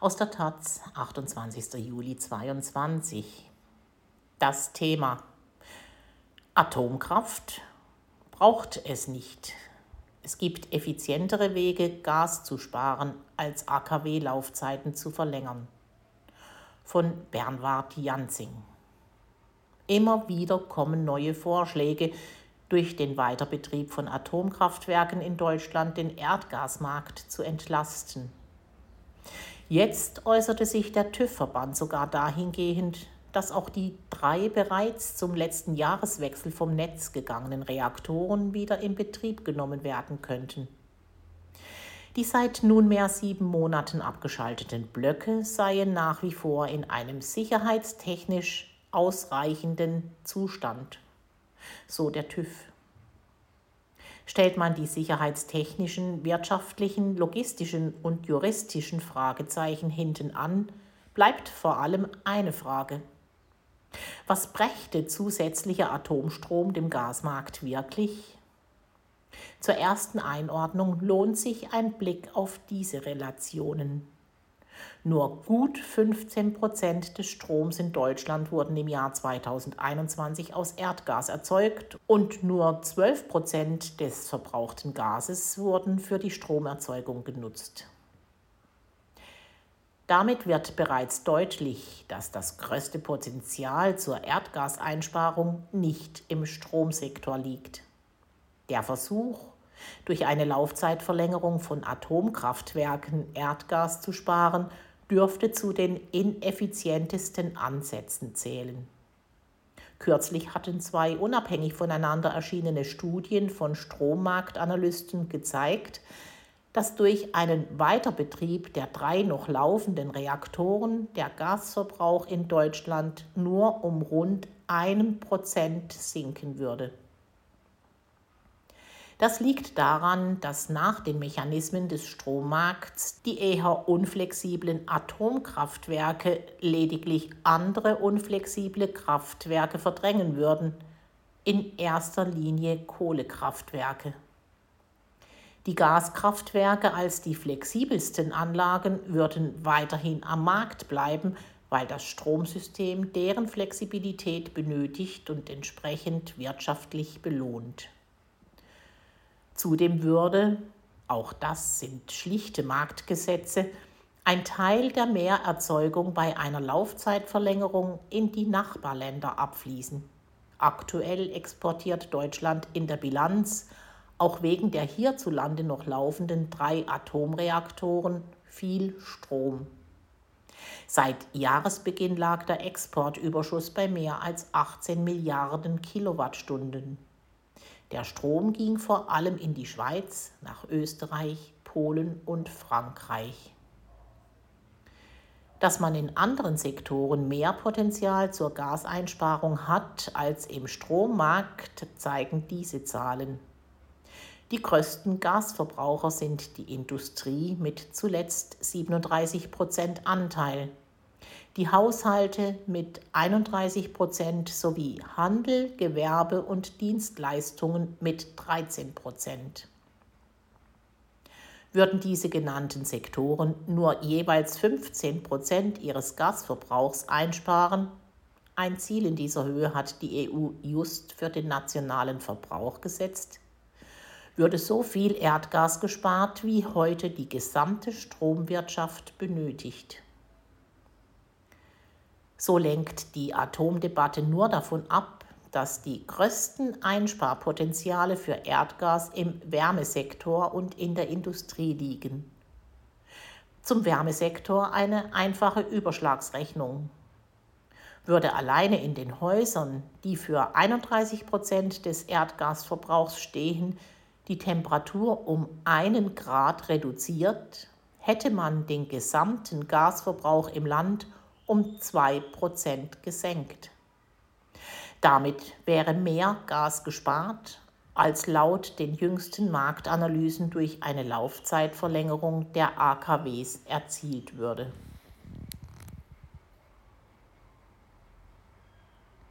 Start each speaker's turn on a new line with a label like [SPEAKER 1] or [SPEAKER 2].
[SPEAKER 1] Aus der Taz, 28. Juli 2022. Das Thema Atomkraft braucht es nicht. Es gibt effizientere Wege, Gas zu sparen, als AKW-Laufzeiten zu verlängern. Von Bernward Janzing. Immer wieder kommen neue Vorschläge, durch den Weiterbetrieb von Atomkraftwerken in Deutschland den Erdgasmarkt zu entlasten. Jetzt äußerte sich der TÜV-Verband sogar dahingehend, dass auch die drei bereits zum letzten Jahreswechsel vom Netz gegangenen Reaktoren wieder in Betrieb genommen werden könnten. Die seit nunmehr sieben Monaten abgeschalteten Blöcke seien nach wie vor in einem sicherheitstechnisch ausreichenden Zustand, so der TÜV stellt man die sicherheitstechnischen, wirtschaftlichen, logistischen und juristischen Fragezeichen hinten an, bleibt vor allem eine Frage. Was brächte zusätzlicher Atomstrom dem Gasmarkt wirklich? Zur ersten Einordnung lohnt sich ein Blick auf diese Relationen. Nur gut 15 Prozent des Stroms in Deutschland wurden im Jahr 2021 aus Erdgas erzeugt und nur 12 Prozent des verbrauchten Gases wurden für die Stromerzeugung genutzt. Damit wird bereits deutlich, dass das größte Potenzial zur Erdgaseinsparung nicht im Stromsektor liegt. Der Versuch, durch eine Laufzeitverlängerung von Atomkraftwerken Erdgas zu sparen, dürfte zu den ineffizientesten Ansätzen zählen. Kürzlich hatten zwei unabhängig voneinander erschienene Studien von Strommarktanalysten gezeigt, dass durch einen Weiterbetrieb der drei noch laufenden Reaktoren der Gasverbrauch in Deutschland nur um rund einem Prozent sinken würde. Das liegt daran, dass nach den Mechanismen des Strommarkts die eher unflexiblen Atomkraftwerke lediglich andere unflexible Kraftwerke verdrängen würden, in erster Linie Kohlekraftwerke. Die Gaskraftwerke als die flexibelsten Anlagen würden weiterhin am Markt bleiben, weil das Stromsystem deren Flexibilität benötigt und entsprechend wirtschaftlich belohnt. Zudem würde, auch das sind schlichte Marktgesetze, ein Teil der Mehrerzeugung bei einer Laufzeitverlängerung in die Nachbarländer abfließen. Aktuell exportiert Deutschland in der Bilanz, auch wegen der hierzulande noch laufenden drei Atomreaktoren, viel Strom. Seit Jahresbeginn lag der Exportüberschuss bei mehr als 18 Milliarden Kilowattstunden. Der Strom ging vor allem in die Schweiz, nach Österreich, Polen und Frankreich. Dass man in anderen Sektoren mehr Potenzial zur Gaseinsparung hat als im Strommarkt, zeigen diese Zahlen. Die größten Gasverbraucher sind die Industrie mit zuletzt 37 Prozent Anteil die Haushalte mit 31 Prozent sowie Handel, Gewerbe und Dienstleistungen mit 13 Prozent. Würden diese genannten Sektoren nur jeweils 15 Prozent ihres Gasverbrauchs einsparen, ein Ziel in dieser Höhe hat die EU just für den nationalen Verbrauch gesetzt, würde so viel Erdgas gespart, wie heute die gesamte Stromwirtschaft benötigt. So lenkt die Atomdebatte nur davon ab, dass die größten Einsparpotenziale für Erdgas im Wärmesektor und in der Industrie liegen. Zum Wärmesektor eine einfache Überschlagsrechnung. Würde alleine in den Häusern, die für 31 Prozent des Erdgasverbrauchs stehen, die Temperatur um einen Grad reduziert, hätte man den gesamten Gasverbrauch im Land um 2% gesenkt. Damit wäre mehr Gas gespart, als laut den jüngsten Marktanalysen durch eine Laufzeitverlängerung der AKWs erzielt würde.